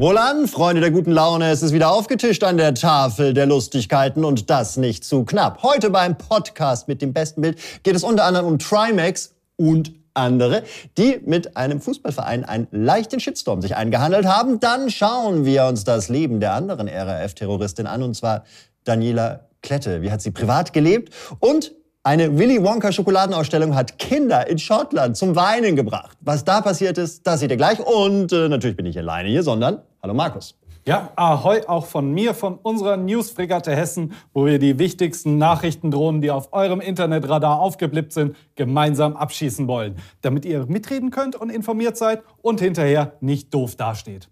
Wohlan, Freunde der guten Laune, es ist wieder aufgetischt an der Tafel der Lustigkeiten und das nicht zu knapp. Heute beim Podcast mit dem besten Bild geht es unter anderem um Trimax und andere, die mit einem Fußballverein einen leichten Shitstorm sich eingehandelt haben. Dann schauen wir uns das Leben der anderen RAF-Terroristin an, und zwar Daniela Klette. Wie hat sie privat gelebt? Und eine Willy Wonka Schokoladenausstellung hat Kinder in Schottland zum Weinen gebracht. Was da passiert ist, das seht ihr gleich. Und äh, natürlich bin ich alleine hier, sondern hallo Markus. Ja, ahoi auch von mir, von unserer Newsfregatte Hessen, wo wir die wichtigsten Nachrichtendrohnen, die auf eurem Internetradar aufgeblippt sind, gemeinsam abschießen wollen, damit ihr mitreden könnt und informiert seid und hinterher nicht doof dasteht.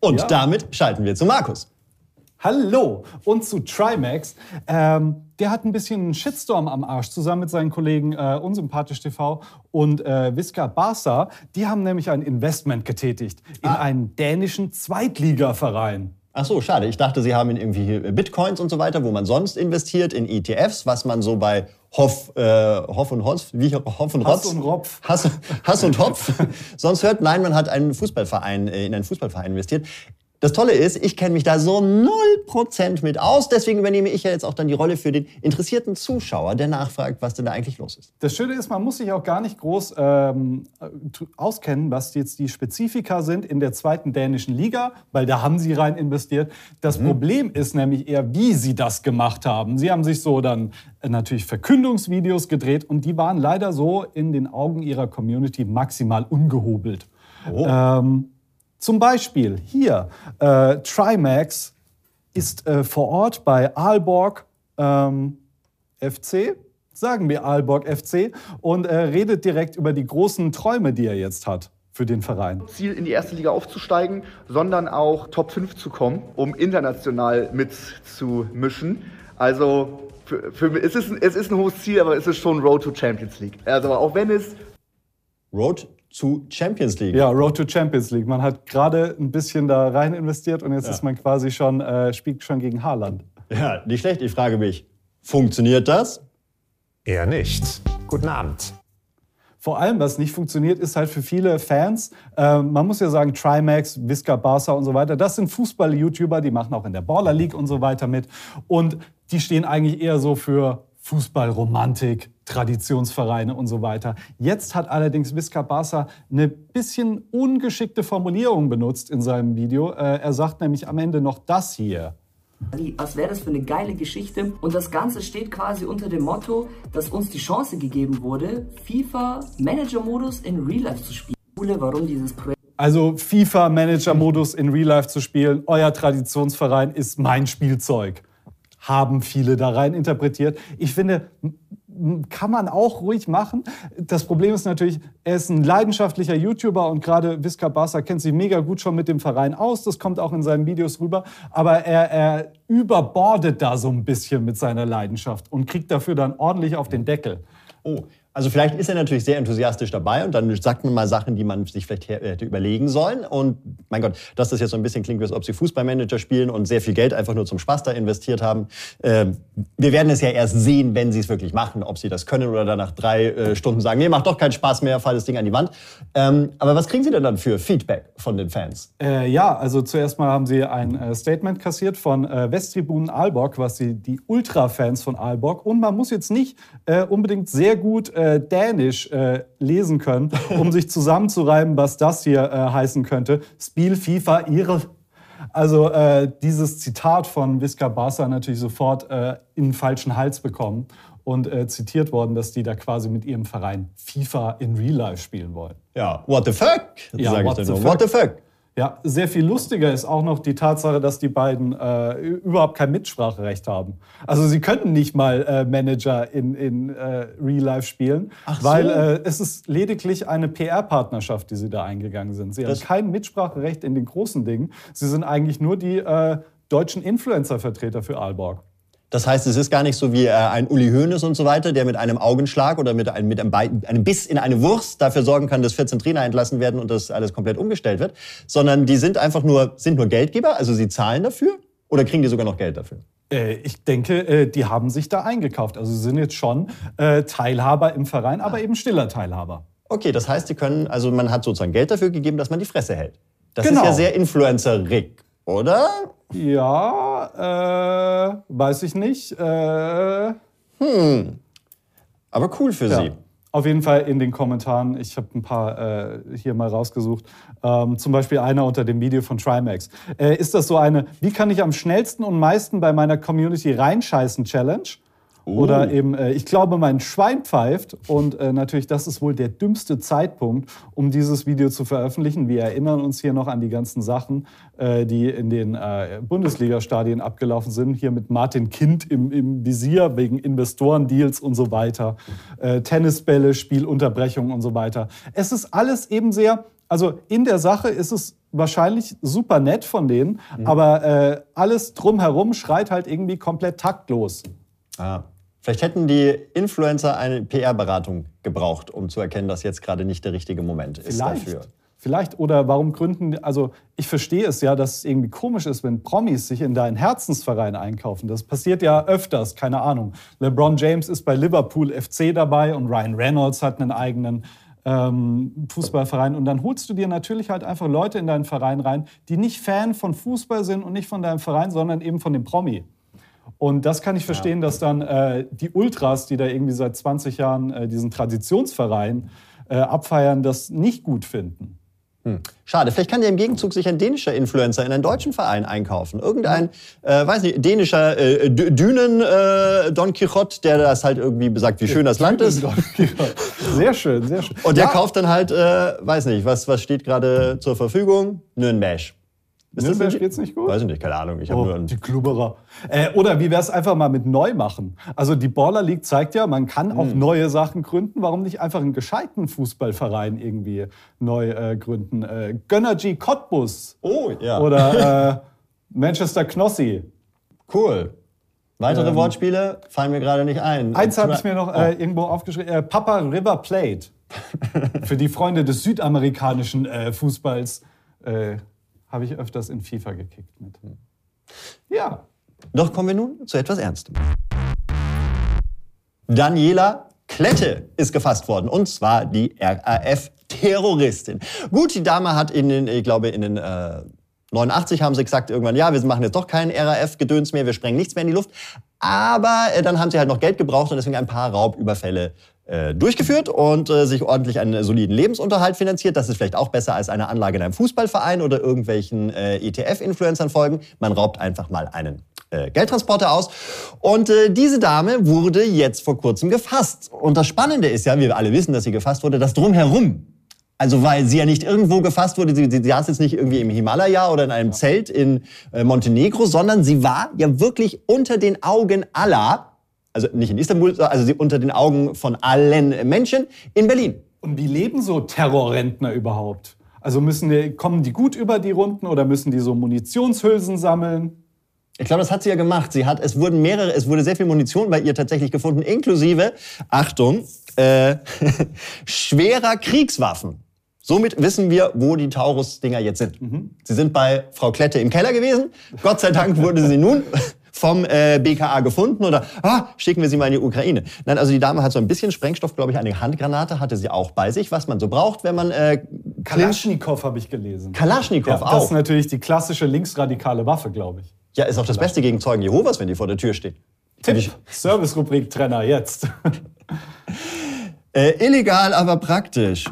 Und ja. damit schalten wir zu Markus. Hallo und zu Trimax. Ähm, der hat ein bisschen einen Shitstorm am Arsch zusammen mit seinen Kollegen äh, Unsympathisch TV und äh, Visca Barca. Die haben nämlich ein Investment getätigt in ah. einen dänischen Zweitligaverein. Ach so, schade. Ich dachte, Sie haben in irgendwie Bitcoins und so weiter, wo man sonst investiert, in ETFs, was man so bei Hoff, äh, Hoff und Hotz, wie Hoff und Rotz. Hass und Ropf. Hass, Hass und Hopf. sonst hört, nein, man hat einen Fußballverein, äh, in einen Fußballverein investiert. Das Tolle ist, ich kenne mich da so 0% mit aus. Deswegen übernehme ich ja jetzt auch dann die Rolle für den interessierten Zuschauer, der nachfragt, was denn da eigentlich los ist. Das Schöne ist, man muss sich auch gar nicht groß ähm, auskennen, was jetzt die Spezifika sind in der zweiten dänischen Liga, weil da haben sie rein investiert. Das mhm. Problem ist nämlich eher, wie sie das gemacht haben. Sie haben sich so dann äh, natürlich Verkündungsvideos gedreht und die waren leider so in den Augen ihrer Community maximal ungehobelt. Oh. Ähm, zum Beispiel hier, äh, Trimax ist äh, vor Ort bei Aalborg ähm, FC, sagen wir Aalborg FC, und äh, redet direkt über die großen Träume, die er jetzt hat für den Verein. Ziel in die erste Liga aufzusteigen, sondern auch Top 5 zu kommen, um international mitzumischen. Also für, für, es, ist, es ist ein hohes Ziel, aber es ist schon Road to Champions League. Also auch wenn es Road zu Champions League. Ja, Road to Champions League. Man hat gerade ein bisschen da rein investiert und jetzt ja. ist man quasi schon, äh, spielt schon gegen Haaland. Ja, nicht schlecht. Ich frage mich, funktioniert das? Eher nicht. Guten Abend. Vor allem, was nicht funktioniert, ist halt für viele Fans, äh, man muss ja sagen, Trimax, Visca Barca und so weiter, das sind Fußball-YouTuber, die machen auch in der Baller League und so weiter mit. Und die stehen eigentlich eher so für Fußballromantik, Traditionsvereine und so weiter. Jetzt hat allerdings Visca Barca eine bisschen ungeschickte Formulierung benutzt in seinem Video. Äh, er sagt nämlich am Ende noch das hier. Was wäre das für eine geile Geschichte? Und das Ganze steht quasi unter dem Motto, dass uns die Chance gegeben wurde, FIFA Manager Modus in Real Life zu spielen. Warum dieses Projekt? Also FIFA Manager Modus in Real Life zu spielen, euer Traditionsverein ist mein Spielzeug haben viele da rein interpretiert. Ich finde, kann man auch ruhig machen. Das Problem ist natürlich, er ist ein leidenschaftlicher YouTuber und gerade Visca Barca kennt sich mega gut schon mit dem Verein aus. Das kommt auch in seinen Videos rüber. Aber er, er überbordet da so ein bisschen mit seiner Leidenschaft und kriegt dafür dann ordentlich auf den Deckel. Oh, also vielleicht ist er natürlich sehr enthusiastisch dabei und dann sagt man mal Sachen, die man sich vielleicht hätte überlegen sollen. Und mein Gott, dass das jetzt so ein bisschen klingt, als ob sie Fußballmanager spielen und sehr viel Geld einfach nur zum Spaß da investiert haben. Ähm, wir werden es ja erst sehen, wenn sie es wirklich machen, ob sie das können oder dann nach drei äh, Stunden sagen, nee, macht doch keinen Spaß mehr, fall das Ding an die Wand. Ähm, aber was kriegen Sie denn dann für Feedback von den Fans? Äh, ja, also zuerst mal haben sie ein äh, Statement kassiert von äh, Westtribunen Aalborg, was sie die Ultra-Fans von Aalborg und man muss jetzt nicht unbedingt sehr gut Dänisch äh, lesen können, um sich zusammenzureiben, was das hier äh, heißen könnte. Spiel FIFA ihre. Also äh, dieses Zitat von Visca Barca natürlich sofort äh, in den falschen Hals bekommen und äh, zitiert worden, dass die da quasi mit ihrem Verein FIFA in Real Life spielen wollen. Ja, what the fuck? Ja, what the fuck? what the fuck? Ja, sehr viel lustiger ist auch noch die Tatsache, dass die beiden äh, überhaupt kein Mitspracherecht haben. Also sie könnten nicht mal äh, Manager in, in äh, Real Life spielen, Ach weil so. Äh, es ist lediglich eine PR-Partnerschaft, die sie da eingegangen sind. Sie das haben kein Mitspracherecht in den großen Dingen. Sie sind eigentlich nur die äh, deutschen Influencer-Vertreter für Aalborg. Das heißt, es ist gar nicht so wie äh, ein Uli Hoeneß und so weiter, der mit einem Augenschlag oder mit einem, mit einem, einem Biss in eine Wurst dafür sorgen kann, dass 14 Trainer entlassen werden und das alles komplett umgestellt wird, sondern die sind einfach nur, sind nur Geldgeber, also sie zahlen dafür oder kriegen die sogar noch Geld dafür? Äh, ich denke, äh, die haben sich da eingekauft. Also sie sind jetzt schon Teilhaber im Verein, aber eben stiller Teilhaber. Okay, das heißt, sie können, also man hat sozusagen Geld dafür gegeben, dass man die Fresse hält. Das Genau. ist ja sehr influencerig, oder? Ja, äh, weiß ich nicht. Äh, Aber cool für Ja. sie. Auf jeden Fall in den Kommentaren. Ich habe ein paar äh, hier mal rausgesucht. Ähm, zum Beispiel einer unter dem Video von Trimax. Äh, ist das so eine, wie kann ich am schnellsten und meisten bei meiner Community reinscheißen Challenge? Oder eben, äh, ich glaube, mein Schwein pfeift. Und äh, natürlich, das ist wohl der dümmste Zeitpunkt, um dieses Video zu veröffentlichen. Wir erinnern uns hier noch an die ganzen Sachen, äh, die in den äh, Bundesliga-Stadien abgelaufen sind. Hier mit Martin Kind im, im Visier wegen Investorendeals und so weiter. Äh, Tennisbälle, Spielunterbrechungen und so weiter. Es ist alles eben sehr, also in der Sache ist es wahrscheinlich super nett von denen, aber äh, alles drumherum schreit halt irgendwie komplett taktlos. Ah. Vielleicht hätten die Influencer eine PR-Beratung gebraucht, um zu erkennen, dass jetzt gerade nicht der richtige Moment ist Vielleicht. dafür. Vielleicht. Oder warum gründen, also ich verstehe es ja, dass es irgendwie komisch ist, wenn Promis sich in deinen Herzensverein einkaufen. Das passiert ja öfters, keine Ahnung. LeBron James ist bei Liverpool FC dabei und Ryan Reynolds hat einen eigenen ähm, Fußballverein. Und dann holst du dir natürlich halt einfach Leute in deinen Verein rein, die nicht Fan von Fußball sind und nicht von deinem Verein, sondern eben von dem Promi. Und das kann ich verstehen, dass dann äh, die Ultras, die da irgendwie seit 20 Jahren äh, diesen Traditionsverein äh, abfeiern, das nicht gut finden. Schade, vielleicht kann ja im Gegenzug sich ein dänischer Influencer in einen deutschen Verein einkaufen. Irgendein, äh, weiß nicht, dänischer äh, Dünen äh, Don Quixote, der das halt irgendwie besagt, wie schön das Land ist. Sehr schön, sehr schön. Und der Ja, kauft dann halt, äh, weiß nicht, was, was steht gerade zur Verfügung? Nürnberg. Ist das Nürnberg ein- geht's nicht gut? Weiß ich nicht, keine Ahnung. Ich habe nur Oh, einen die Klubberer. Äh, oder wie wäre es einfach mal mit neu machen? Also die Baller League zeigt ja, man kann Hm. auch neue Sachen gründen. Warum nicht einfach einen gescheiten Fußballverein irgendwie neu äh, gründen? Äh, Gönnergy Cottbus Oh, ja. oder äh, Manchester Knossi. Cool. Weitere Wortspiele fallen mir gerade nicht ein. Ähm, Eins habe ich mir noch Oh. äh, irgendwo aufgeschrieben. Äh, Papa River Plate. Für die Freunde des südamerikanischen äh, Fußballs habe ich öfters in FIFA gekickt mit. Ja. Doch kommen wir nun zu etwas Ernstem. Daniela Klette ist gefasst worden, und zwar die RAF-Terroristin. Gut, die Dame hat in den, ich glaube, in den äh, 89 haben sie gesagt, irgendwann, ja, wir machen jetzt doch keinen RAF-Gedöns mehr, wir sprengen nichts mehr in die Luft. Aber äh, dann haben sie halt noch Geld gebraucht und deswegen ein paar Raubüberfälle durchgeführt und äh, sich ordentlich einen soliden Lebensunterhalt finanziert. Das ist vielleicht auch besser als eine Anlage in einem Fußballverein oder irgendwelchen äh, ETF-Influencern folgen. Man raubt einfach mal einen äh, Geldtransporter aus. Und äh, diese Dame wurde jetzt vor kurzem gefasst. Und das Spannende ist ja, wir alle wissen, dass sie gefasst wurde, das drumherum. Also weil sie ja nicht irgendwo gefasst wurde, sie, sie saß jetzt nicht irgendwie im Himalaya oder in einem Zelt in äh, Montenegro, sondern sie war ja wirklich unter den Augen aller, also nicht in Istanbul, also unter den Augen von allen Menschen in Berlin. Und wie leben so Terrorrentner überhaupt? Also müssen die, kommen die gut über die Runden oder müssen die so Munitionshülsen sammeln? Ich glaube, das hat sie ja gemacht. Sie hat, es wurden mehrere, es wurde sehr viel Munition bei ihr tatsächlich gefunden, inklusive, Achtung, äh, schwerer Kriegswaffen. Somit wissen wir, wo die Taurus-Dinger jetzt sind. Sie sind bei Frau Klette im Keller gewesen. Gott sei Dank wurde sie nun vom äh, BKA gefunden oder ah, schicken wir sie mal in die Ukraine. Nein, also die Dame hat so ein bisschen Sprengstoff, glaube ich, eine Handgranate hatte sie auch bei sich, was man so braucht, wenn man äh, Kalaschnikow habe ich gelesen. Kalaschnikow ja, Das ist auch. natürlich die klassische linksradikale Waffe, glaube ich. Ja, ist auch das Beste gegen Zeugen Jehovas, wenn die vor der Tür stehen. Tipp. Service-Rubrik Trenner jetzt. Äh, illegal, aber praktisch.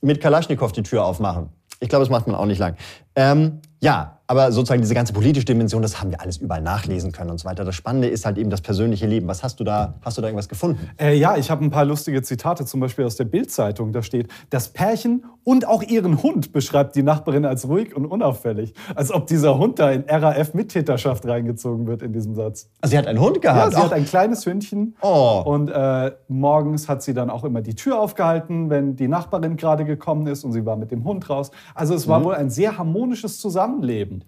Mit Kalaschnikow die Tür aufmachen. Ich glaube, das macht man auch nicht lang. Ähm, ja, aber sozusagen diese ganze politische Dimension, das haben wir alles überall nachlesen können und so weiter. Das Spannende ist halt eben das persönliche Leben. Was hast du da, hast du da irgendwas gefunden? Äh, ja, ich habe ein paar lustige Zitate, zum Beispiel aus der Bild-Zeitung. Da steht, das Pärchen und auch ihren Hund beschreibt die Nachbarin als ruhig und unauffällig. Als ob dieser Hund da in RAF-Mittäterschaft reingezogen wird in diesem Satz. Also sie hat einen Hund Ja, gehabt. sie auch, hat ein kleines Hündchen. Oh. Und äh, morgens hat sie dann auch immer die Tür aufgehalten, wenn die Nachbarin gerade gekommen ist und sie war mit dem Hund raus. Also es Mhm. war wohl ein sehr harmonisches Zusammenleben.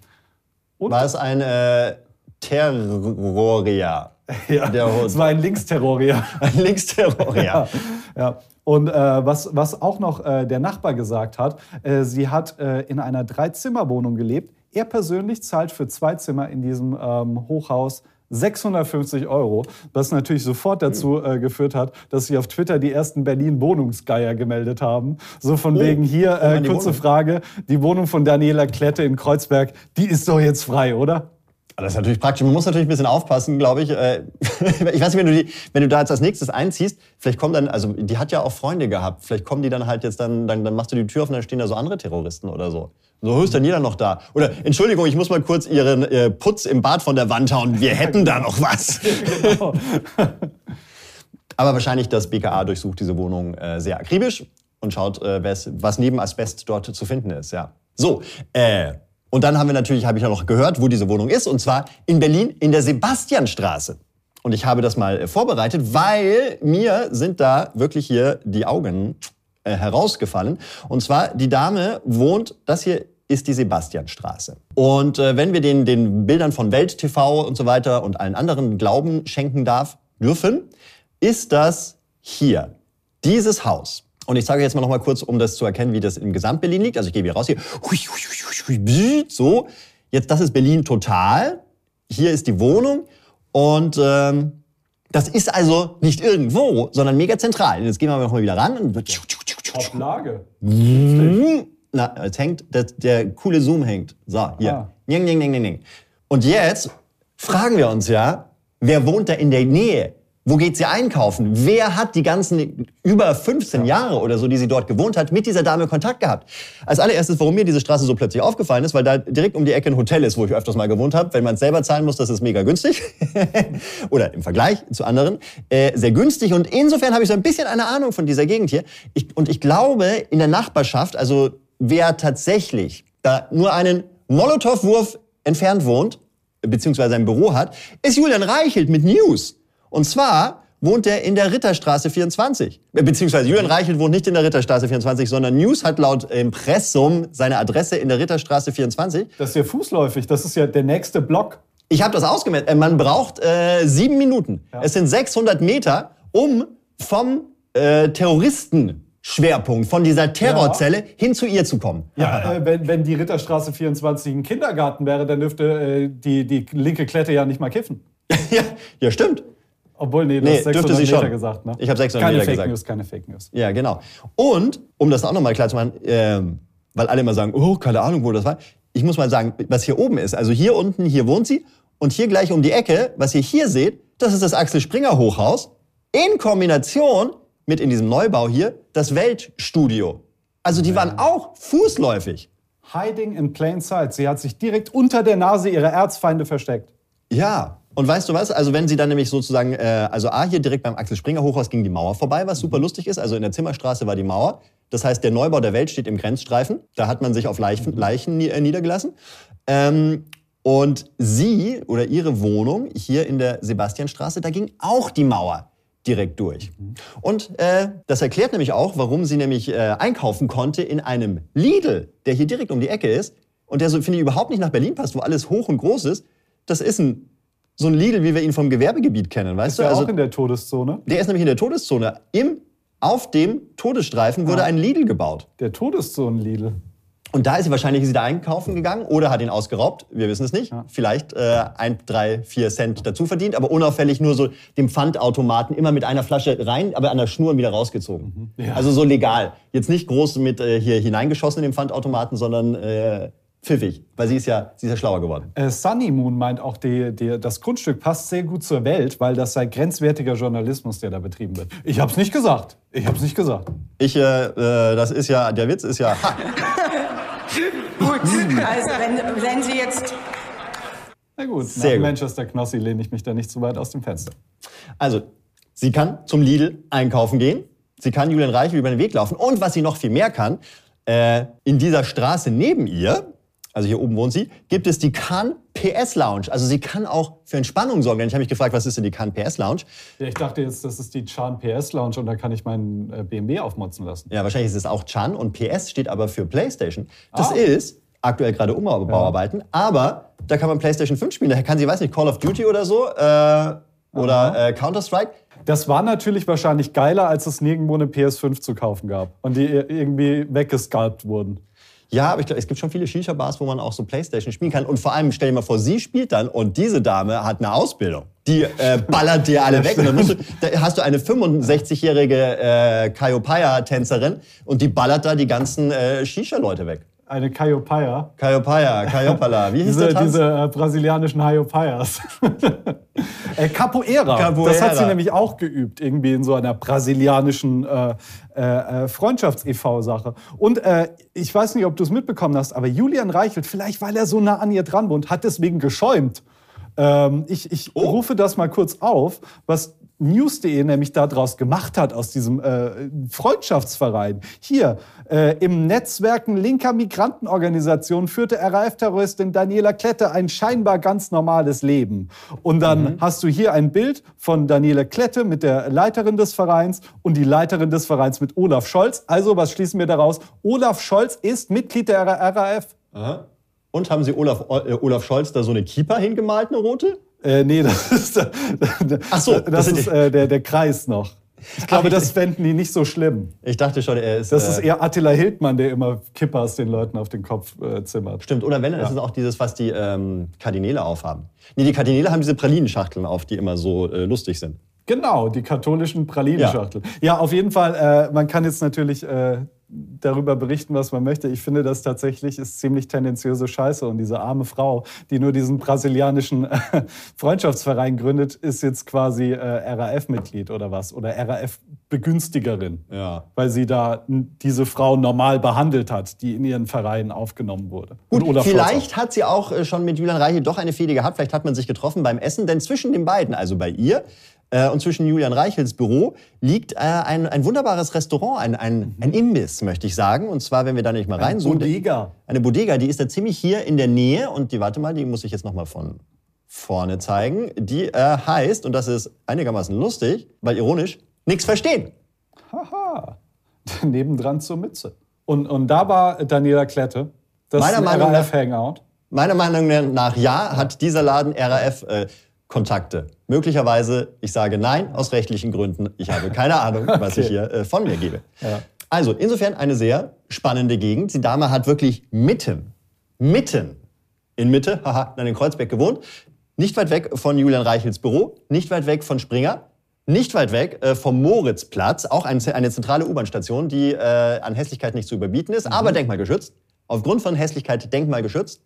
Und war es ein äh, Terrorier. ja, der Hund. es war ein Linksterrorier. Ein Linksterrorier. Ja, ja. Und äh, was, was auch noch äh, der Nachbar gesagt hat, äh, sie hat äh, in einer Dreizimmerwohnung gelebt. Er persönlich zahlt für zwei Zimmer in diesem ähm, Hochhaus 650 Euro, was natürlich sofort dazu äh, geführt hat, dass sich auf Twitter die ersten Berlin-Wohnungsgeier gemeldet haben. So von Oh, wegen hier, äh, kurze Wohnung. Frage, die Wohnung von Daniela Klette in Kreuzberg, die ist doch jetzt frei, oder? Das ist natürlich praktisch. Man muss natürlich ein bisschen aufpassen, glaube ich. Äh, Ich weiß nicht, wenn du, die, wenn du da jetzt als nächstes einziehst, vielleicht kommen dann, also die hat ja auch Freunde gehabt, vielleicht kommen die dann halt jetzt dann, dann, dann machst du die Tür auf und dann stehen da so andere Terroristen oder so. So ist dann jeder noch da. Oder Entschuldigung, ich muss mal kurz ihren äh, Putz im Bad von der Wand hauen. Wir hätten da noch was. Genau. Aber wahrscheinlich das BKA durchsucht diese Wohnung äh, sehr akribisch und schaut, äh, was neben Asbest dort zu finden ist. Ja. So, äh, und dann haben wir natürlich, habe ich ja noch gehört, wo diese Wohnung ist, und zwar in Berlin in der Sebastianstraße. Und ich habe das mal äh, vorbereitet, weil mir sind da wirklich hier die Augen äh, herausgefallen. Und zwar, die Dame wohnt, das hier ist die Sebastianstraße. Und äh, wenn wir den, den Bildern von Welt TV und so weiter und allen anderen Glauben schenken darf, dürfen, ist das hier, dieses Haus. Und ich zeige jetzt mal noch mal kurz, um das zu erkennen, wie das in Gesamt-Berlin liegt. Also ich gehe hier raus hier. Hui, hui, hui, hui, So, jetzt das ist Berlin total. Hier ist die Wohnung und ähm, das ist also nicht irgendwo, sondern mega zentral. Jetzt gehen wir noch mal wieder ran. Und Top Lage. na, es hängt, der, der coole Zoom hängt. So, hier. Ah. Ning, ning, ning, ning. Und jetzt fragen wir uns ja, wer wohnt da in der Nähe? Wo geht sie einkaufen? Wer hat die ganzen über 15 Jahre oder so, die sie dort gewohnt hat, mit dieser Dame Kontakt gehabt? Als allererstes, warum mir diese Straße so plötzlich aufgefallen ist, weil da direkt um die Ecke ein Hotel ist, wo ich öfters mal gewohnt habe. Wenn man es selber zahlen muss, das ist mega günstig. oder im Vergleich zu anderen. Äh, sehr günstig. Und insofern habe ich so ein bisschen eine Ahnung von dieser Gegend hier. Ich, und ich glaube, in der Nachbarschaft, also wer tatsächlich da nur einen Molotow-Wurf entfernt wohnt, beziehungsweise ein Büro hat, ist Julian Reichelt mit News. Und zwar wohnt er in der Ritterstraße 24. Äh, Beziehungsweise Julian Reichelt wohnt nicht in der Ritterstraße 24, sondern News hat laut Impressum seine Adresse in der Ritterstraße 24. Das ist ja fußläufig, das ist ja der nächste Block. Ich habe das ausgemerkt. Äh, Man braucht äh, sieben Minuten. Es sind 600 Meter, um vom äh, Terroristenschwerpunkt, von dieser Terrorzelle hin zu ihr zu kommen. Ja, äh, wenn, wenn die Ritterstraße 24 ein Kindergarten wäre, dann dürfte äh, die, die linke Klette ja nicht mal kiffen. ja, ja, stimmt. Obwohl, nee, du Nee, hast 600 dürfte sie Meter schon. gesagt. Ne? Ich hab 600 keine Meter Fake gesagt. News, keine Fake News. Ja, genau. Und, um das auch nochmal klar zu machen, ähm, weil alle immer sagen, oh, keine Ahnung, wo das war. Ich muss mal sagen, was hier oben ist. Also hier unten, hier wohnt sie. Und hier gleich um die Ecke, was ihr hier seht, das ist das Axel Springer Hochhaus. In Kombination mit in diesem Neubau hier das Weltstudio. Also die waren auch fußläufig. Hiding in plain sight. Sie hat sich direkt unter der Nase ihrer Erzfeinde versteckt. Ja. Und weißt du was? Also wenn sie dann nämlich sozusagen, äh, also A, hier direkt beim Axel Springer Hochhaus ging die Mauer vorbei, was super lustig ist. Also in der Zimmerstraße war die Mauer. Das heißt, der Neubau der Welt steht im Grenzstreifen. Da hat man sich auf Leichen, Leichen nie- äh, niedergelassen. Ähm, und sie oder ihre Wohnung hier in der Sebastianstraße, da ging auch die Mauer direkt durch. Und äh, das erklärt nämlich auch, warum sie nämlich äh, einkaufen konnte in einem Lidl, der hier direkt um die Ecke ist und der so, finde ich, überhaupt nicht nach Berlin passt, wo alles hoch und groß ist. Das ist ein, so ein Lidl, wie wir ihn vom Gewerbegebiet kennen, weißt Ist du? ja Also, auch in der Todeszone. der ist nämlich in der Todeszone. Im, auf dem Todesstreifen wurde Ah. ein Lidl gebaut. Der Todezonen-Lidl. Und da ist sie wahrscheinlich ist sie da einkaufen gegangen oder hat ihn ausgeraubt. Wir wissen es nicht. Vielleicht äh, ein, drei, vier Cent dazu verdient, aber unauffällig nur so dem Pfandautomaten immer mit einer Flasche rein, aber an der Schnur und wieder rausgezogen. Ja. Also so legal. Jetzt nicht groß mit äh, hier hineingeschossen in den Pfandautomaten, sondern äh, pfiffig, weil sie ist ja, sie ist ja schlauer geworden. Äh, Sunny Moon meint auch, die, die, das Grundstück passt sehr gut zur Welt, weil das sei grenzwertiger Journalismus, der da betrieben wird. Ich hab's nicht gesagt. Ich hab's nicht gesagt. Ich, äh, äh, das ist ja, der Witz ist ja, ha, Gut, also wenn, wenn Sie jetzt Na gut, Sehr nach gut. Manchester Knossi lehne ich mich da nicht zu weit aus dem Fenster. Also, sie kann zum Lidl einkaufen gehen. Sie kann Julian Reichel über den Weg laufen. Und was sie noch viel mehr kann, äh, in dieser Straße neben ihr, also hier oben wohnt sie, gibt es die Cannes PS Lounge. Also sie kann auch für Entspannung sorgen. Denn ich habe mich gefragt, was ist denn die Cannes PS Lounge? Ja, ich dachte jetzt, das ist die Chan PS Lounge und da kann ich meinen äh, BMW aufmotzen lassen. Ja, wahrscheinlich ist es auch Chan und PS steht aber für PlayStation. Das Ah. ist aktuell gerade Umbauarbeiten, aber da kann man PlayStation 5 spielen. Da kann sie, weiß nicht, Call of Duty oder so äh, oder äh, Counter-Strike. Das war natürlich wahrscheinlich geiler, als es nirgendwo eine PS5 zu kaufen gab und die irgendwie weggesculpt wurden. Ja, aber ich glaube, es gibt schon viele Shisha-Bars, wo man auch so Playstation spielen kann. Und vor allem, stell dir mal vor, sie spielt dann und diese Dame hat eine Ausbildung. Die äh, ballert dir alle weg. Und dann musst du, da hast du eine 65-jährige äh, Kaiopaya-Tänzerin und die ballert da die ganzen äh, Shisha-Leute weg. Eine Kaiopaya. Kaiopaya, Kaiopala. Wie hieß Diese, der Tanz? diese äh, brasilianischen Hayopayas. äh, Capoeira. Capoeira. Das hat sie nämlich auch geübt, irgendwie in so einer brasilianischen äh, äh, äh, Freundschafts-EV-Sache. Und äh, ich weiß nicht, ob du es mitbekommen hast, aber Julian Reichelt, vielleicht weil er so nah an ihr dran wohnt, hat deswegen geschäumt. Ähm, ich ich Oh. rufe das mal kurz auf, was News.de nämlich daraus gemacht hat, aus diesem äh, Freundschaftsverein. Hier, äh, im Netzwerken linker Migrantenorganisationen führte RAF-Terroristin Daniela Klette ein scheinbar ganz normales Leben. Und dann hast du hier ein Bild von Daniela Klette mit der Leiterin des Vereins und die Leiterin des Vereins mit Olaf Scholz. Also, was schließen wir daraus? Olaf Scholz ist Mitglied der RAF. Und haben sie Olaf, äh, Olaf Scholz da so eine Keeper hingemalt, eine rote? Äh, nee, das ist, Ach so, das, das ist äh, der, der Kreis noch. Ich glaube, ich- das fänden die nicht so schlimm. Ich dachte schon, er ist. Das äh, ist eher Attila Hildmann, der immer Kippers den Leuten auf den Kopf äh, zimmert. Stimmt, oder wenn, dann ist es auch dieses, was die ähm, Kardinäle aufhaben. Nee, die Kardinäle haben diese Pralinenschachteln auf, die immer so äh, lustig sind. Genau, die katholischen Pralinenschachteln. Ja. auf jeden Fall, äh, man kann jetzt natürlich äh, darüber berichten, was man möchte. Ich finde, das tatsächlich ist ziemlich tendenziöse Scheiße. Und diese arme Frau, die nur diesen brasilianischen äh, Freundschaftsverein gründet, ist jetzt quasi äh, RAF-Mitglied oder was? Oder RAF-Begünstigerin. Ja. Weil sie da diese Frau normal behandelt hat, die in ihren Verein aufgenommen wurde. Gut, vielleicht hat sie auch äh, schon mit Julian Reichelt doch eine Fehde gehabt. Vielleicht hat man sich getroffen beim Essen. Denn zwischen den beiden, also bei ihr und zwischen Julian Reichelts Büro, liegt äh, ein, ein wunderbares Restaurant, ein, ein, ein Imbiss, möchte ich sagen. Und zwar, wenn wir da nicht mal rein Bodega. Eine Bodega, die ist da ziemlich hier in der Nähe. Und die, warte mal, die muss ich jetzt noch mal von vorne zeigen. Die äh, heißt, und das ist einigermaßen lustig, weil ironisch, nichts verstehen. Haha. Nebendran zur Mütze. Und, und da war Daniela Klette. Das Meiner ist ein Meinung nach- RAF-Hangout. Meiner Meinung nach ja, hat dieser Laden RAF-Kontakte. Möglicherweise, ich sage nein, aus rechtlichen Gründen. Ich habe keine Ahnung, was ich hier äh, von mir gebe. Ja. Also, insofern eine sehr spannende Gegend. Die Dame hat wirklich mitten, mitten in Mitte, haha, in Kreuzberg gewohnt. Nicht weit weg von Julian Reichels Büro, nicht weit weg von Springer, nicht weit weg äh, vom Moritzplatz, auch ein, eine zentrale U-Bahn-Station, die äh, an Hässlichkeit nicht zu überbieten ist, aber denkmalgeschützt. Aufgrund von Hässlichkeit denkmalgeschützt.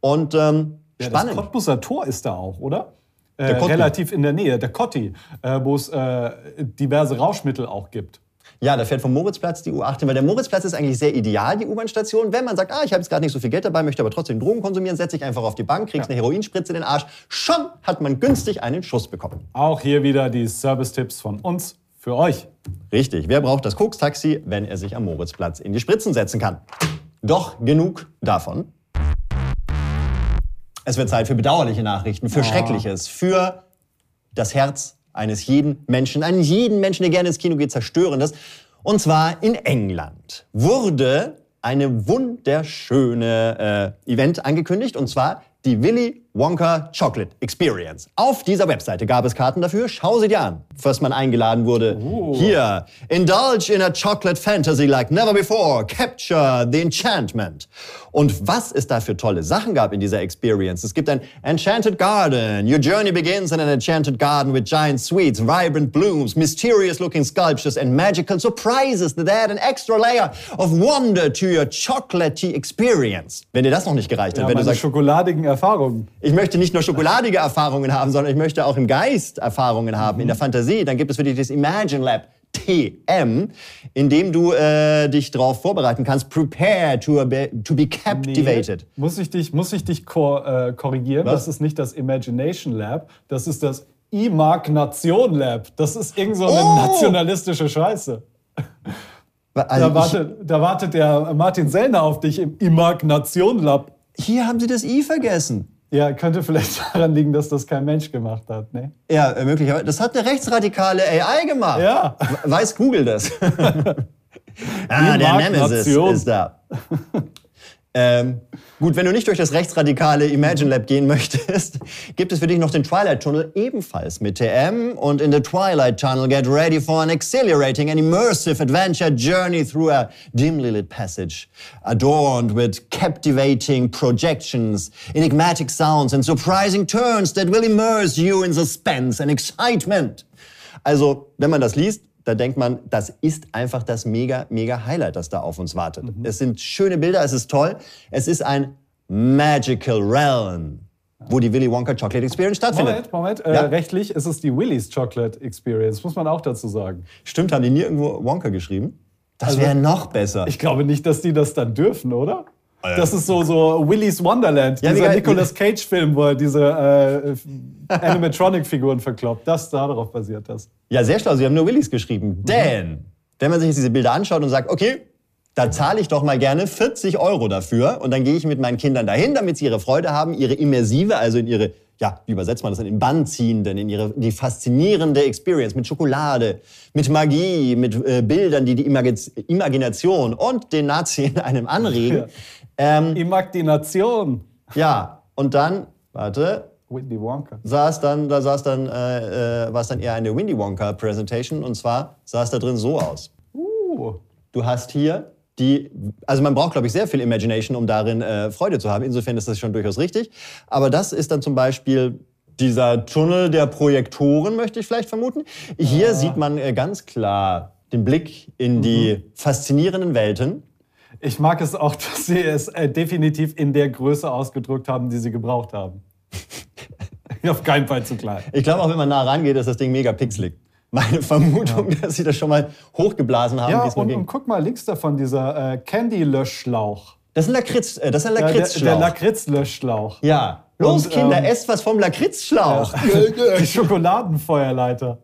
Und ähm, Ja, das spannend. Cottbuser Tor ist da auch, oder? Äh, relativ in der Nähe, der Cotti, äh, wo es äh, diverse Rauschmittel auch gibt. Ja, da fährt vom Moritzplatz die U8 hin, weil der Moritzplatz ist eigentlich sehr ideal, die U-Bahn-Station. Wenn man sagt, ah, ich habe jetzt gerade nicht so viel Geld dabei, möchte aber trotzdem Drogen konsumieren, setze ich einfach auf die Bank, kriegst eine Heroinspritze in den Arsch. Schon hat man günstig einen Schuss bekommen. Auch hier wieder die Service-Tipps von uns für euch. Richtig, wer braucht das Koks-Taxi, wenn er sich am Moritzplatz in die Spritzen setzen kann? Doch genug davon. Es wird Zeit für bedauerliche Nachrichten, für Schreckliches, für das Herz eines jeden Menschen, einen jeden Menschen, der gerne ins Kino geht, zerstörendes. Und zwar in England wurde eine wunderschöne äh, Event angekündigt, und zwar die Willy Wonka Chocolate Experience. Auf dieser Webseite gab es Karten dafür. Schau sie dir an, was man eingeladen wurde. Hier, indulge in a chocolate fantasy like never before. Capture the enchantment. Und was es da für tolle Sachen gab in dieser Experience. Es gibt ein Enchanted Garden. Your journey begins in an enchanted garden with giant sweets, vibrant blooms, mysterious looking sculptures and magical surprises that add an extra layer of wonder to your chocolatey experience. Wenn dir das noch nicht gereicht hat, Ja, wenn du sagst, schokoladigen Erfahrungen. Ich möchte nicht nur schokoladige Erfahrungen haben, sondern ich möchte auch im Geist Erfahrungen haben, in der Fantasie. Dann gibt es für dich das Imagine Lab TM, in dem du äh, dich darauf vorbereiten kannst. Prepare to be, to be captivated. Muss ich dich, muss ich dich kor äh, korrigieren? Was? Das ist nicht das Imagination Lab, das ist das Imagination Lab. Das ist irgend so eine Oh! nationalistische Scheiße. Also Da wartet, da wartet der Martin Sellner auf dich im Imagination Lab. hier haben sie das I vergessen. Ja, könnte vielleicht daran liegen, dass das kein Mensch gemacht hat. Ne? Ja, äh, möglicherweise. Das hat eine rechtsradikale AI gemacht. Ja. Weiß Google das? ah, der Nemesis ist da. Ähm, gut, wenn du nicht durch das rechtsradikale Imagine Lab gehen möchtest, gibt es für dich noch den Twilight Tunnel, ebenfalls mit TM. Und in the Twilight Tunnel, get ready for an exhilarating and immersive adventure journey through a dimly lit passage, adorned with captivating projections, enigmatic sounds and surprising turns that will immerse you in suspense and excitement. Also, wenn man das liest, da denkt man, das ist einfach das mega, mega Highlight, das da auf uns wartet. Es sind schöne Bilder, es ist toll. Es ist ein Magical Realm, wo die Willy Wonka Chocolate Experience stattfindet. Moment, Moment. Äh, Ja? Rechtlich ist es die Willys Chocolate Experience, muss man auch dazu sagen. Stimmt, haben die nie irgendwo Wonka geschrieben? Das Also- wäre noch besser. Ich glaube nicht, dass die das dann dürfen, oder? Das ist so, so Willy's Wonderland, Ja, dieser Nicolas Cage-Film, wo er diese äh, Animatronic-Figuren verkloppt. Das darauf basiert das. Ja, sehr schlau. Sie haben nur Willys geschrieben. Denn, wenn man sich jetzt diese Bilder anschaut und sagt, okay, da zahle ich doch mal gerne 40 Euro dafür und dann gehe ich mit meinen Kindern dahin, damit sie ihre Freude haben, ihre immersive, also in ihre, ja, wie übersetzt man das denn, in Bann ziehenden, in ihre, die faszinierende Experience mit Schokolade, mit Magie, mit äh, Bildern, die die Imagi Imagination und den Nazi in einem anregen. Ähm, Ich mag die Nation. ja, und dann, warte, Willy Wonka. saß dann, da saß dann, äh, äh, war es dann eher eine Windy Wonka Presentation und zwar sah es da drin so aus. Uh, Du hast hier die, also man braucht, glaube ich, sehr viel Imagination, um darin äh, Freude zu haben. Insofern ist das schon durchaus richtig. Aber das ist dann zum Beispiel dieser Tunnel der Projektoren, möchte ich vielleicht vermuten. Hier sieht man äh, ganz klar den Blick in die faszinierenden Welten. ich mag es auch, dass sie es äh, definitiv in der Größe ausgedrückt haben, die sie gebraucht haben. Auf keinen Fall zu klein. Ich glaube, auch wenn man nah rangeht, ist das Ding mega pixelig. Meine Vermutung, dass sie das schon mal hochgeblasen haben, Ja, und, und guck mal links davon, dieser äh, Candy-Löschschlauch. Das ist ein Lakritz, äh, das ist ein Ja, der, Lakritzschlauch. der Lakritz-Löschschlauch. ja. Los, Und, Kinder, ähm, esst was vom Lakritzschlauch. Die Schokoladenfeuerleiter.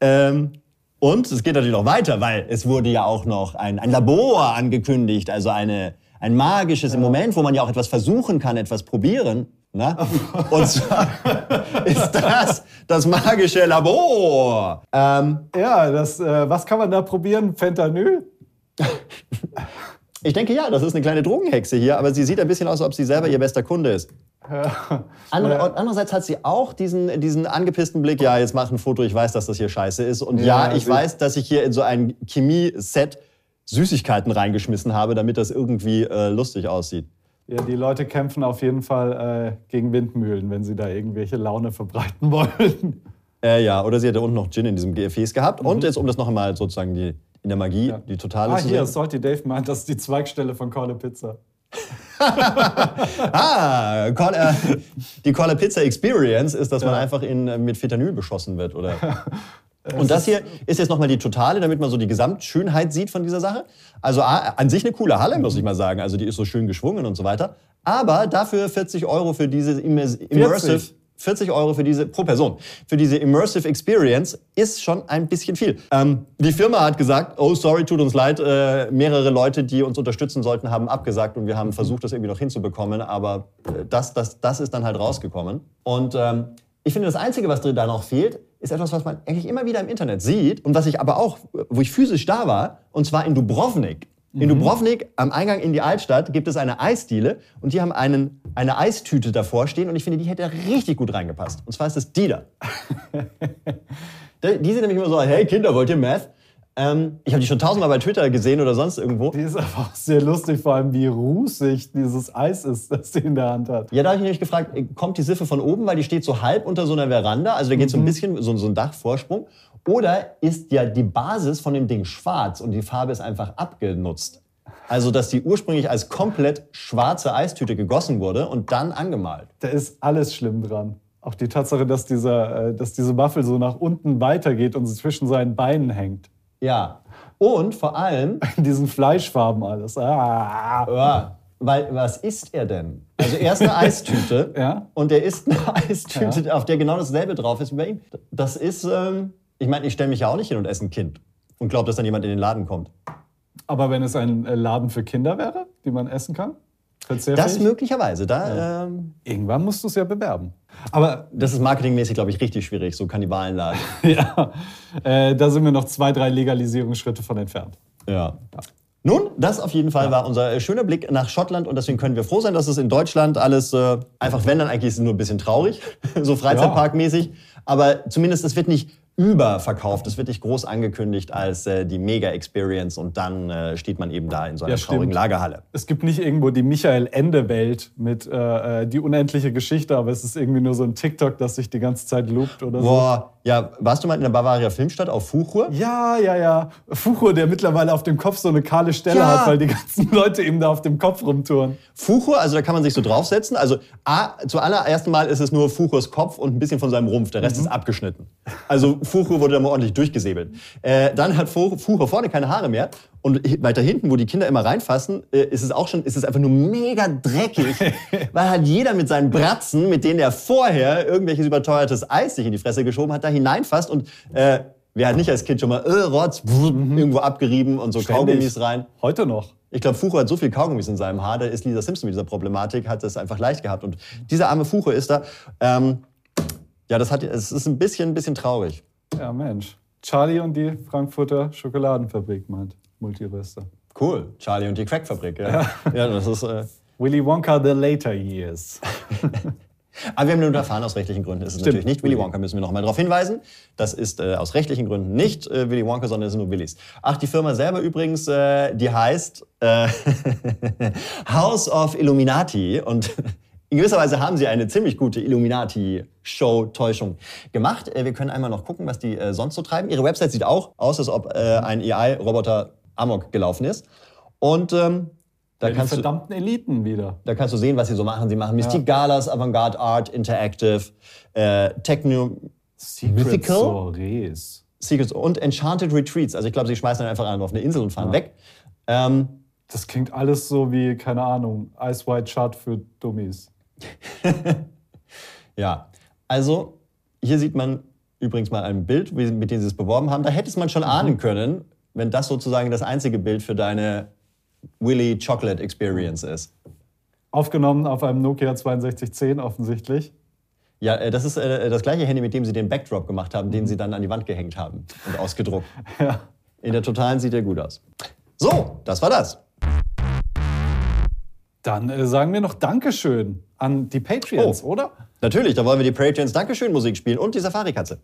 ähm, und es geht natürlich noch weiter, weil es wurde ja auch noch ein, ein Labor angekündigt, also eine, ein magisches im Moment, wo man ja auch etwas versuchen kann, etwas probieren. Na? Und zwar ist das das magische Labor. Ähm, Ja, das, äh, was kann man da probieren? Fentanyl? ich denke ja, das ist eine kleine Drogenhexe hier, aber sie sieht ein bisschen aus, als ob sie selber ihr bester Kunde ist. Andere, und andererseits hat sie auch diesen, diesen angepissten Blick, ja, jetzt mach ein Foto, ich weiß, dass das hier scheiße ist. Und ja, Ja, ich weiß, dass ich hier in so ein Chemie-Set Süßigkeiten reingeschmissen habe, damit das irgendwie äh, lustig aussieht. Ja, die Leute kämpfen auf jeden Fall äh, gegen Windmühlen, wenn sie da irgendwelche Laune verbreiten wollen. Äh, ja, oder sie hatte unten noch Gin in diesem Gefäß gehabt. Und jetzt, um das noch einmal sozusagen die, in der Magie, die totale Ah, zu hier, sehen. Salty Dave meint, das ist die Zweigstelle von Corle Pizza. Ah, Call, äh, die Call a Pizza Experience ist, dass man Ja. einfach in, äh, mit Fentanyl beschossen wird, oder? Und das hier ist jetzt nochmal die totale, damit man so die Gesamtschönheit sieht von dieser Sache. Also A, an sich eine coole Halle, muss ich mal sagen. Also die ist so schön geschwungen und so weiter. Aber dafür 40 Euro für diese Immers Immersive... 40? 40 Euro für diese, pro Person, für diese Immersive Experience ist schon ein bisschen viel. Ähm, die Firma hat gesagt, oh sorry, tut uns leid, äh, mehrere Leute, die uns unterstützen sollten, haben abgesagt und wir haben versucht, das irgendwie noch hinzubekommen, aber äh, das, das, das ist dann halt rausgekommen. Und ähm, ich finde, das Einzige, was da noch fehlt, ist etwas, was man eigentlich immer wieder im Internet sieht und was ich aber auch, wo ich physisch da war, und zwar in Dubrovnik. In Dubrovnik, am Eingang in die Altstadt, gibt es eine Eisdiele und die haben einen, eine Eistüte davor stehen und ich finde, die hätte richtig gut reingepasst. Und zwar ist es die da. Die die sind nämlich immer so, hey Kinder, wollt ihr Meth? Ähm, ich habe die schon tausendmal bei Twitter gesehen oder sonst irgendwo. Die ist einfach sehr lustig, vor allem wie rußig dieses Eis ist, das sie in der Hand hat. Ja, da habe ich nämlich gefragt, äh, kommt die Siffe von oben, weil die steht so halb unter so einer Veranda, also da geht so ein bisschen so, so ein Dachvorsprung. Oder ist ja die Basis von dem Ding schwarz und die Farbe ist einfach abgenutzt? Also, dass die ursprünglich als komplett schwarze Eistüte gegossen wurde und dann angemalt. Da ist alles schlimm dran. Auch die Tatsache, dass, dieser, äh, dass diese Waffel so nach unten weitergeht und zwischen seinen Beinen hängt. Ja. Und vor allem, In diesen Fleischfarben alles. Ah. ja, weil was isst er denn? Also er ist eine Eistüte Ja. und er isst eine Eistüte, auf der genau dasselbe drauf ist wie bei ihm. Das ist, ähm, ich meine, ich stelle mich ja auch nicht hin und esse ein Kind und glaube, dass dann jemand in den Laden kommt. Aber wenn es ein äh, Laden für Kinder wäre, die man essen kann, Das möglicherweise. Da, ähm, irgendwann musst du es ja bewerben. Aber das ist marketingmäßig, glaube ich, richtig schwierig, so Kannibalenladen. ja, äh, da sind wir noch zwei, drei Legalisierungsschritte von entfernt. ja. Nun, das auf jeden Fall war unser äh, schöner Blick nach Schottland und deswegen können wir froh sein, dass es in Deutschland alles äh, einfach, wenn dann eigentlich ist es nur ein bisschen traurig, so Freizeitparkmäßig. Aber zumindest es wird nicht überverkauft, es wird nicht groß angekündigt als äh, die Mega-Experience und dann äh, steht man eben da in so einer Ja, traurigen. Lagerhalle. Es gibt nicht irgendwo die Michael-Ende-Welt mit äh, äh, die unendliche Geschichte, aber es ist irgendwie nur so ein TikTok, das sich die ganze Zeit loopt oder so. Boah, ja, warst du mal in der Bavaria Filmstadt auf Fuchur? Ja, ja, ja. Fucho, der mittlerweile auf dem Kopf so eine kahle Stelle Ja. hat, weil die ganzen Leute ihm da auf dem Kopf rumtouren. Fuchur, also da kann man sich so draufsetzen. Also A, zuallererst Mal ist es nur Fuchurs Kopf und ein bisschen von seinem Rumpf. Der Rest ist abgeschnitten. Also Fuchur wurde da mal ordentlich durchgesäbelt. Äh, dann hat Fu- Fuchur vorne keine Haare mehr. Und weiter hinten, wo die Kinder immer reinfassen, äh, ist es auch schon, ist es einfach nur mega dreckig. weil halt jeder mit seinen Bratzen, mit denen er vorher irgendwelches überteuertes Eis sich in die Fresse geschoben hat, da hineinfasst und äh, wer hat nicht als Kind schon mal äh, Rotz, irgendwo abgerieben und so Kaugummis rein. Heute noch. Ich glaube, Fucho hat so viel Kaugummis in seinem Haar, da ist Lisa Simpson mit dieser Problematik, hat es einfach leicht gehabt. Und dieser arme Fucho ist da. Ähm, ja, das hat, es ist ein bisschen, ein bisschen traurig. Ja, Mensch. Charlie und die Frankfurter Schokoladenfabrik meint Multiröster. Cool, Charlie und die Crackfabrik. Ja, ja das ist. Äh, Willy Wonka the later years. aber wir haben nur erfahren, aus rechtlichen Gründen ist es Stimmt. natürlich nicht Willy Wonka, müssen wir noch mal darauf hinweisen. Das ist äh, aus rechtlichen Gründen nicht äh, Willy Wonka, sondern es sind nur Willys. Ach, die Firma selber übrigens, äh, die heißt äh, House of Illuminati und in gewisser Weise haben sie eine ziemlich gute Illuminati-Show-Täuschung gemacht. Äh, wir können einmal noch gucken, was die äh, sonst so treiben. Ihre Website sieht auch aus, als ob äh, ein AI-Roboter Amok gelaufen ist. Und ähm, da Die kannst du... verdammten Eliten wieder. Da kannst du sehen, was sie so machen. Sie machen Mystique Galas, Avantgarde Art, Interactive, äh, Techno, Mythical? Soirees. Secrets und Enchanted Retreats. Also ich glaube, sie schmeißen dann einfach einen auf eine Insel und fahren weg. Ähm, Das klingt alles so wie, keine Ahnung, Ice White Chart für Dummies. ja, also hier sieht man übrigens mal ein Bild, mit dem sie es beworben haben. Da hätte es man schon ahnen können, wenn das sozusagen das einzige Bild für deine Willy Chocolate Experience ist. Aufgenommen auf einem Nokia 6210 offensichtlich. Ja, äh, das ist äh, das gleiche Handy, mit dem sie den Backdrop gemacht haben, den sie dann an die Wand gehängt haben und ausgedruckt. Ja. In der Totalen sieht er gut aus. So, das war das. Dann äh, sagen wir noch Dankeschön an die Patreons, Oh. oder? Natürlich, da wollen wir die Patreons Dankeschön Musik spielen und die Safari-Katze.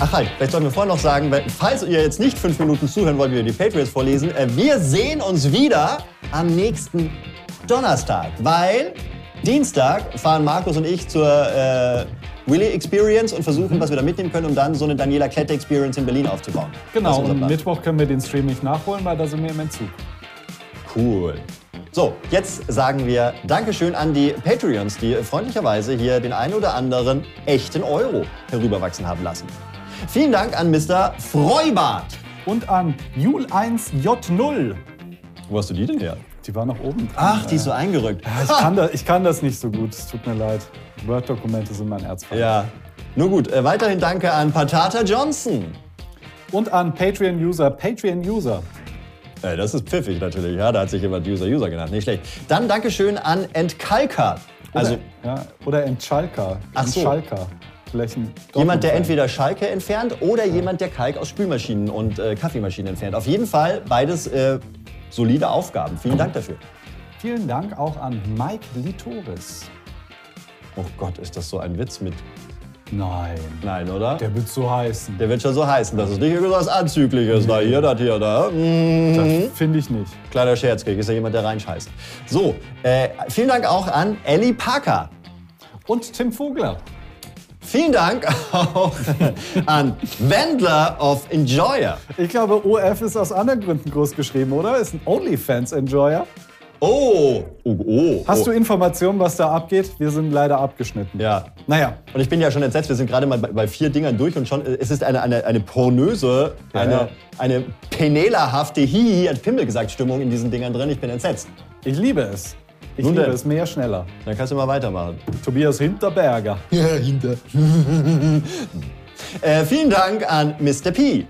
Ach halt, vielleicht sollten wir vorher noch sagen, weil, falls ihr jetzt nicht fünf Minuten zuhören wollt, wie wir die Patreons vorlesen, äh, wir sehen uns wieder am nächsten Donnerstag, weil Dienstag fahren Markus und ich zur äh, Willy Experience und versuchen, was wir da mitnehmen können, um dann so eine Daniela Klette Experience in Berlin aufzubauen. Genau, und. Mittwoch können wir den Stream nicht nachholen, weil da sind wir im Entzug. Cool. So, jetzt sagen wir Dankeschön an die Patreons, die freundlicherweise hier den einen oder anderen echten Euro herüberwachsen haben lassen. Vielen Dank an Mr. Freubart. Und an Jul1J0. Wo hast du die denn her? Die war nach oben. Ach, die ist so eingerückt. Ich kann, das, ich kann das nicht so gut, es tut mir leid. Word-Dokumente sind mein Erzfeind. Ja. Nur gut, äh, weiterhin danke an Patata Johnson. Und an Patreon-User, Patreon-User. Äh, das ist pfiffig natürlich, ja. Da hat sich jemand User User genannt. Nicht schlecht. Dann Dankeschön an Entkalker. Also ja, oder Entschalker. Ach so. Entschalker. Jemand, der entweder Schalke entfernt oder jemand, der Kalk aus Spülmaschinen und äh, Kaffeemaschinen entfernt. Auf jeden Fall beides äh, solide Aufgaben. Vielen Dank dafür. Vielen Dank auch an Mike Litoris. Oh Gott, ist das so ein Witz mit. Nein, Nein, oder? Der, der wird so heißen. wird schon so heißen, dass es nicht irgendwas Anzügliches da hier, das hier, da. Mm, Das finde ich nicht. kleiner Scherzkrieg, ist ja jemand, der reinscheißt. So, äh, vielen Dank auch an Ellie Parker. Und Tim Vogler. Vielen Dank auch an Wendler of Enjoyer. Ich glaube, OF ist aus anderen Gründen groß geschrieben, oder? Ist ein OnlyFans-Enjoyer. Oh, oh, oh. Hast oh. du Informationen, was da abgeht? Wir sind leider abgeschnitten. Ja. Naja, Und ich bin ja schon entsetzt, wir sind gerade mal bei, bei vier Dingern durch und schon, äh, es ist eine, eine, eine pornöse, Ja, eine, eine penelahafte Hihi, hat Pimmel gesagt, Stimmung in diesen Dingern drin. Ich bin entsetzt. ich liebe es. Ich Nun liebe denn. es mehr schneller. Dann kannst du mal weitermachen. Tobias Hinterberger. Ja, hinter. äh, vielen Dank an Mr. P.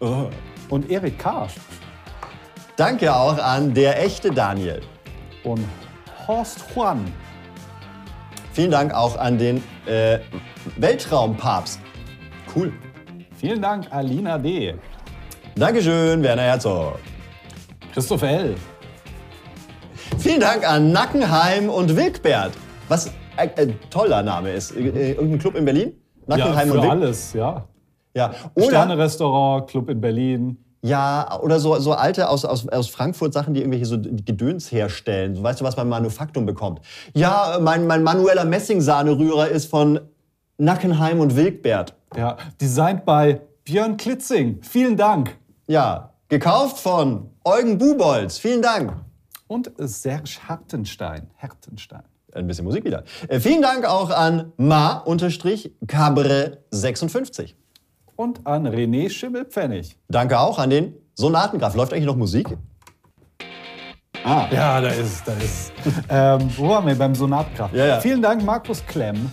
Oh. Und Erik Karsch. Danke auch an der echte Daniel. Und Horst Juan. Vielen Dank auch an den äh, Weltraumpapst. Cool. Vielen Dank, Alina D. Dankeschön, Werner Herzog. Christoph L. Vielen Dank an Nackenheim und Wilkbert. Was ein äh, toller Name ist. Äh, äh, irgendein Club in Berlin? Ja, Nackenheim für und Wilkbert. alles, ja. Ja. Sterne-Restaurant, Club in Berlin. Ja, oder so, so alte aus, aus, aus Frankfurt Sachen, die irgendwelche so Gedöns herstellen. So, weißt du, was man im Manufaktum bekommt? Ja, mein, mein manueller Messingsahnerührer ist von Nackenheim und Wilkbert. Ja, designed by Björn Klitzing. Vielen Dank. Ja, gekauft von Eugen Bubolz. Vielen Dank. Und Serge Hartenstein. Hartenstein. Ein bisschen Musik wieder. Äh, vielen Dank auch an ma-cabre56. Und an René Schimmelpfennig. Danke auch an den Sonatengraf. Läuft eigentlich noch Musik? Ah, Ja, da ist, da ist. ähm, wo waren wir? Beim Sonatkraft. Ja, ja. Vielen Dank, Markus Klemm.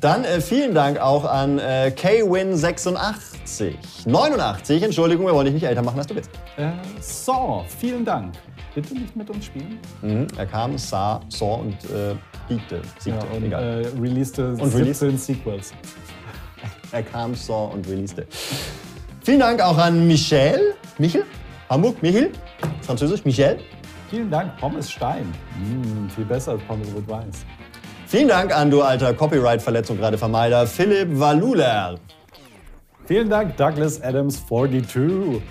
Dann äh, vielen Dank auch an äh, KWin86. 89, Entschuldigung, wir wollen dich nicht älter machen, als du bist. Äh, Saw, vielen Dank. Bitte nicht mit uns spielen. Mhm. Er kam, sah, saw und äh, biegte, Ja, siegte. und Egal. äh, releaste Und 17 Sequels. Er kam, saw und releaste. Vielen Dank auch an Michel. Michel? Hamburg? Michel? Französisch? Michel? Vielen Dank, Pommes Stein. Mm, viel besser als Pommes Rot-Weiß. Vielen Dank an du alter Copyright-Verletzung gerade Vermeider, Philipp Waluler. Vielen Dank, Douglas Adams 42.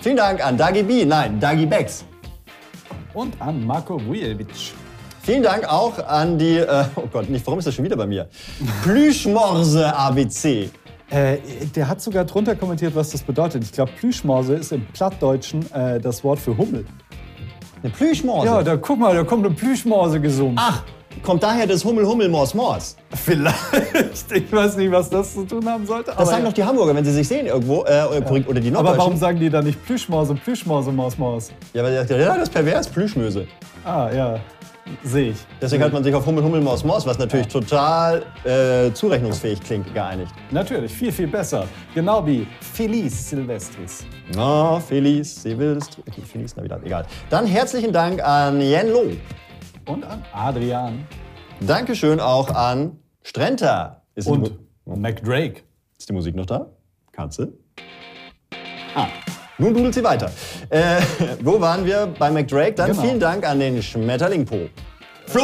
Vielen Dank an Dagi B, nein, Dagi Becks. Und an Marco Vujevic. Vielen Dank auch an die, äh, oh Gott, nicht, warum ist das schon wieder bei mir? Plüschmorse ABC. Äh, der hat sogar drunter kommentiert, was das bedeutet. Ich glaube, Plüschmorse ist im Plattdeutschen äh, das Wort für Hummel. Eine Plüschmorse? Ja, da guck mal, da kommt eine Plüschmorse gesummt. Ach, kommt daher das Hummel, Hummel, Mors, Mors. Vielleicht. Ich weiß nicht, was das zu tun haben sollte. Das sagen ja. doch die Hamburger, wenn sie sich sehen irgendwo, äh, oder korrekt- oder die Aber Norddeutschen. warum sagen die da nicht Plüschmorse, Plüschmorse, Maus, Maus? Ja, weil ja, das ist pervers, Plüschmöse. Ah, ja. Sehe ich. Deswegen hat man sich auf Hummel, Hummel, Mors, Mors, was natürlich total äh, zurechnungsfähig klingt, geeinigt. Natürlich, viel, viel besser. Genau wie Feliz Silvestris. Oh, Feliz, Silvest, Feliz Navidad, egal. Dann herzlichen Dank an Jen Lo. Und an Adrian. Dankeschön auch an Strenta. Ist, die Und Mu- McDrake. ist die Musik noch da? Katze? Ah, nun dudelt sie weiter. Äh, wo waren wir? Bei McDrake. Dann Genau. vielen Dank an den Schmetterling Po. Flo,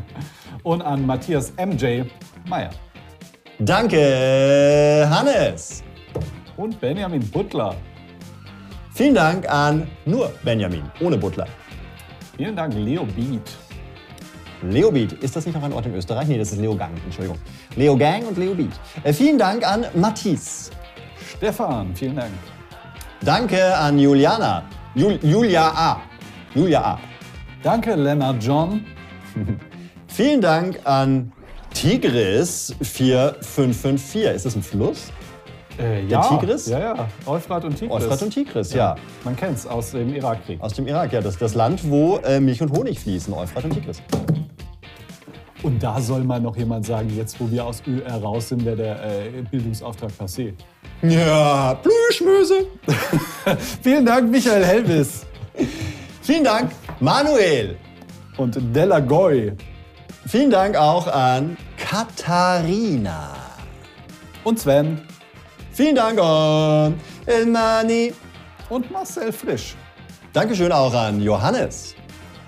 Und an Matthias MJ Meyer. danke Hannes. Und Benjamin Butler. Vielen Dank an nur Benjamin, ohne Butler. Vielen Dank, Leo Beat. Leobeat, ist das nicht noch ein Ort in Österreich? Nee, das ist Leo Gang, Entschuldigung. Leo Gang und Leo Beat. Äh, vielen Dank an Matthias. Stefan, vielen Dank. Danke an Juliana. Jul Julia A. Julia A. Danke, Lennart John. Vielen Dank an Tigris 4554. Ist das ein Fluss? Äh, Der Tigris? Ja, ja. Euphrat und Tigris. Euphrat und Tigris, ja. Man kennt's aus dem Irakkrieg. Aus dem Irak, ja. Das ist das Land, wo äh, Milch und Honig fließen. Euphrat und Tigris. Und da soll mal noch jemand sagen, jetzt wo wir aus ÖR raus sind, wäre der äh, Bildungsauftrag passé. Ja, Plüschmöse. Vielen Dank, Michael Helvis. Vielen Dank, Manuel. Und Delagoy. Vielen Dank auch an Katharina. Und Sven. Vielen Dank an Elmani. Und Marcel Frisch. Dankeschön auch an Johannes.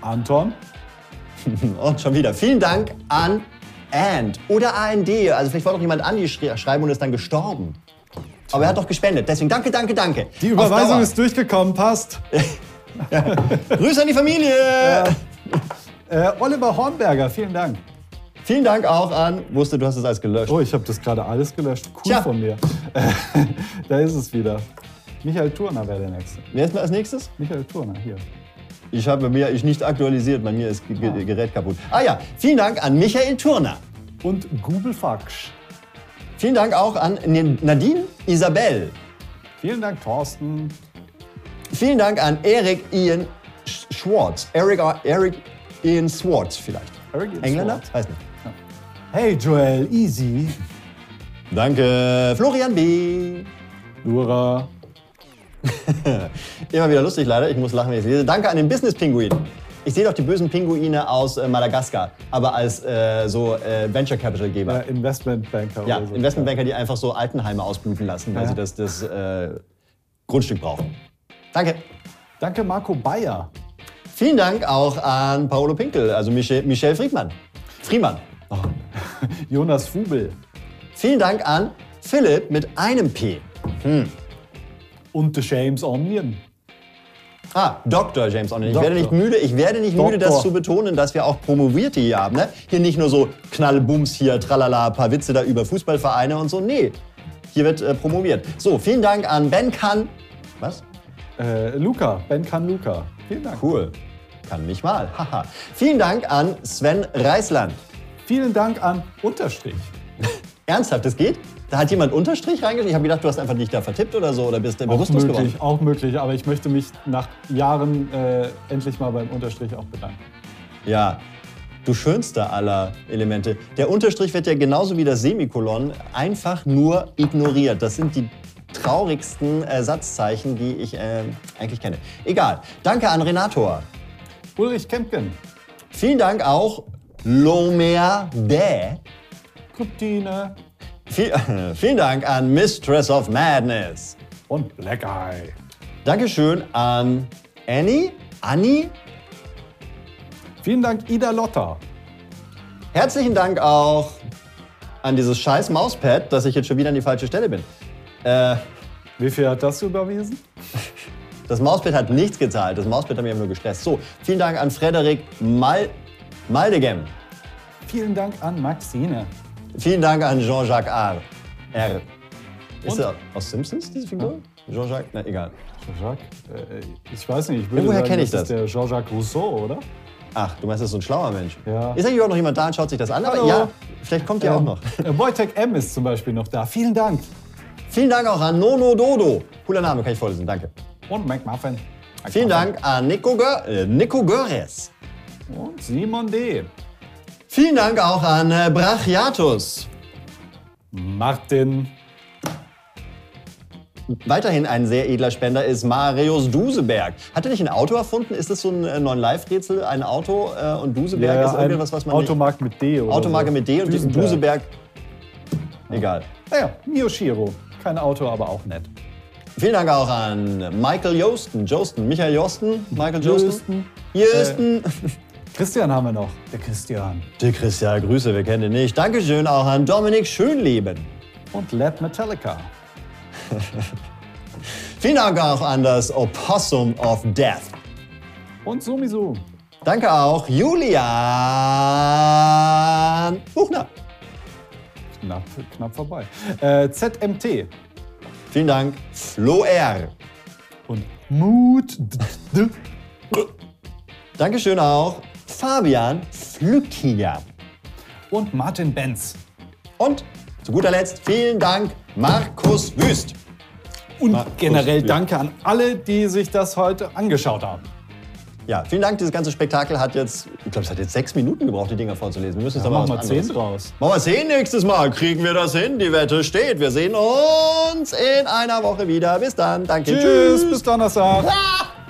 Anton. Und schon wieder. Vielen Dank an And oder AND. Also vielleicht wollte auch jemand Andi schreiben und ist dann gestorben. Aber er hat doch gespendet. Deswegen danke, danke, danke. Die Überweisung ist durchgekommen, passt. Grüße an die Familie. Äh, Oliver Hornberger, vielen Dank. Vielen Dank auch an. Wusste, du hast es alles gelöscht. Oh, ich habe das gerade alles gelöscht. Cool Tja. von mir. da ist es wieder. Michael Turner wäre der Nächste. Wer ist als nächstes? Michael Turner, hier. Ich habe mir ich nicht aktualisiert. Bei mir ist Ge- Ge- Gerät kaputt. Ah ja, vielen Dank an Michael Turner. Und Google Faksch. Vielen Dank auch an Nadine Isabel. Vielen Dank, Thorsten. Vielen Dank an Eric Ian Sch- Schwartz. Eric, Eric Ian Schwartz vielleicht. Eric Ian Engländer? Schwartz. Weiß nicht. Hey Joel, easy. Danke. Florian B. Lura. Immer wieder lustig leider. Ich muss lachen, wenn ich es lese. Danke an den Business-Pinguin. Ich sehe doch die bösen Pinguine aus äh, Madagaskar, aber als äh, so äh, Venture Capital-Geber. Äh, Investmentbanker Ja, oder so. Investmentbanker, die einfach so Altenheime ausbluten lassen, weil Ja. sie das, das äh, Grundstück brauchen. Danke. Danke, Marco Bayer. Vielen Dank auch an Paolo Pinkel, also Michel, Michel Friedmann. Friemann. Jonas Fubel. Vielen Dank an Philipp mit einem P. Und The James Onion. Ah, Dr. James Onion. Ich werde Doktor. nicht müde, ich werde nicht müde, das zu betonen, dass wir auch Promovierte hier haben. Ne? Hier nicht nur so Knallbums hier, tralala, paar Witze da über Fußballvereine und so. Nee, hier wird äh, promoviert. So, vielen Dank an Ben Kann. Was? Äh, Luca, Ben kann Luca. Vielen Dank. Cool. Kann mich mal. Haha. Vielen Dank an Sven Reisland. Vielen Dank an Unterstrich. Ernsthaft, das geht? Da hat jemand Unterstrich reingeschrieben? Ich habe gedacht, du hast einfach dich da vertippt oder so oder bist du bewusstlos möglich, geworden. auch möglich, aber ich möchte mich nach Jahren äh, endlich mal beim Unterstrich auch bedanken. Ja, du schönster aller Elemente. Der Unterstrich wird ja genauso wie das Semikolon einfach nur ignoriert. Das sind die traurigsten Satzzeichen, die ich äh, eigentlich kenne. Egal. Danke an Renator. Ulrich Kempken, Vielen Dank auch Lomer Dä. Kryptine Viel, vielen Dank an Mistress of Madness. und Black Eye. Dankeschön an Annie, Annie. Vielen Dank Ida Lotta. Herzlichen Dank auch an dieses scheiß Mauspad, dass ich jetzt schon wieder an die falsche Stelle bin. Äh, Wie viel hat das überwiesen? Das Mauspad hat nichts gezahlt. Das Mauspad hat mich nur gestresst. So, vielen Dank an Frederik Mal Maldegem. Vielen Dank an Maxine. Vielen Dank an Jean-Jacques R. R. Ist Und? er aus Simpsons, diese Figur? Jean-Jacques? Na, egal. Jean-Jacques? Äh, ich weiß nicht, ich würde Irgendwoher sagen, kenn ich das das. ist der Jean-Jacques Rousseau, oder? Ach, du meinst, das ist so ein schlauer Mensch. Ja. Ist eigentlich auch noch jemand da und schaut sich das an? Aber Hallo. ja, vielleicht kommt ja auch Ähm, noch. äh, Wojtek M. ist zum Beispiel noch da. Vielen Dank. Vielen Dank auch an Nono Dodo. Cooler Name, kann ich vorlesen. Danke. Und McMuffin. Vielen Dank an Nico, Gör äh, Nico Görres. Und Simon D. Vielen Dank auch an äh, Brachiatus. Martin. Weiterhin ein sehr edler Spender ist Marius Duseberg. Hat er nicht ein Auto erfunden? Ist das so ein äh, neuen Live-Rätsel? Ein Auto äh, und Duseberg ist ein irgendwas, was man Automarke mit D. Oder Automarke so. mit D und Duesenberg. Duseberg... Egal. Naja, Miyoshiro. Kein Auto, aber auch nett. Vielen Dank auch an Michael Josten. Josten. Michael Josten. Michael Josten. Josten. Josten. Christian haben wir noch. Der Christian. Der Christian, Grüße, wir kennen ihn nicht. Dankeschön auch an Dominik Schönleben. Und Led Metallica. Vielen Dank auch an das Opossum of Death. Und Sumisu. Danke auch Julian Buchner. Knapp, knapp vorbei. Äh, ZMT. Vielen Dank Flo R. Und Mut. Dankeschön auch Fabian Flückiger. Und Martin Benz. Und zu guter Letzt vielen Dank Markus Wüst. Und Markus generell Wüst. danke an alle, die sich das heute angeschaut haben. Ja, vielen Dank. Dieses ganze Spektakel hat jetzt, ich glaube, es hat jetzt sechs Minuten gebraucht, die Dinger vorzulesen. Wir müssen jetzt Da aber machen wir was zehn draus. Machen wir zehn nächstes Mal. Kriegen wir das hin? Die Wette steht. Wir sehen uns in einer Woche wieder. Bis dann. Danke. Tschüss, bis Donnerstag. Ah!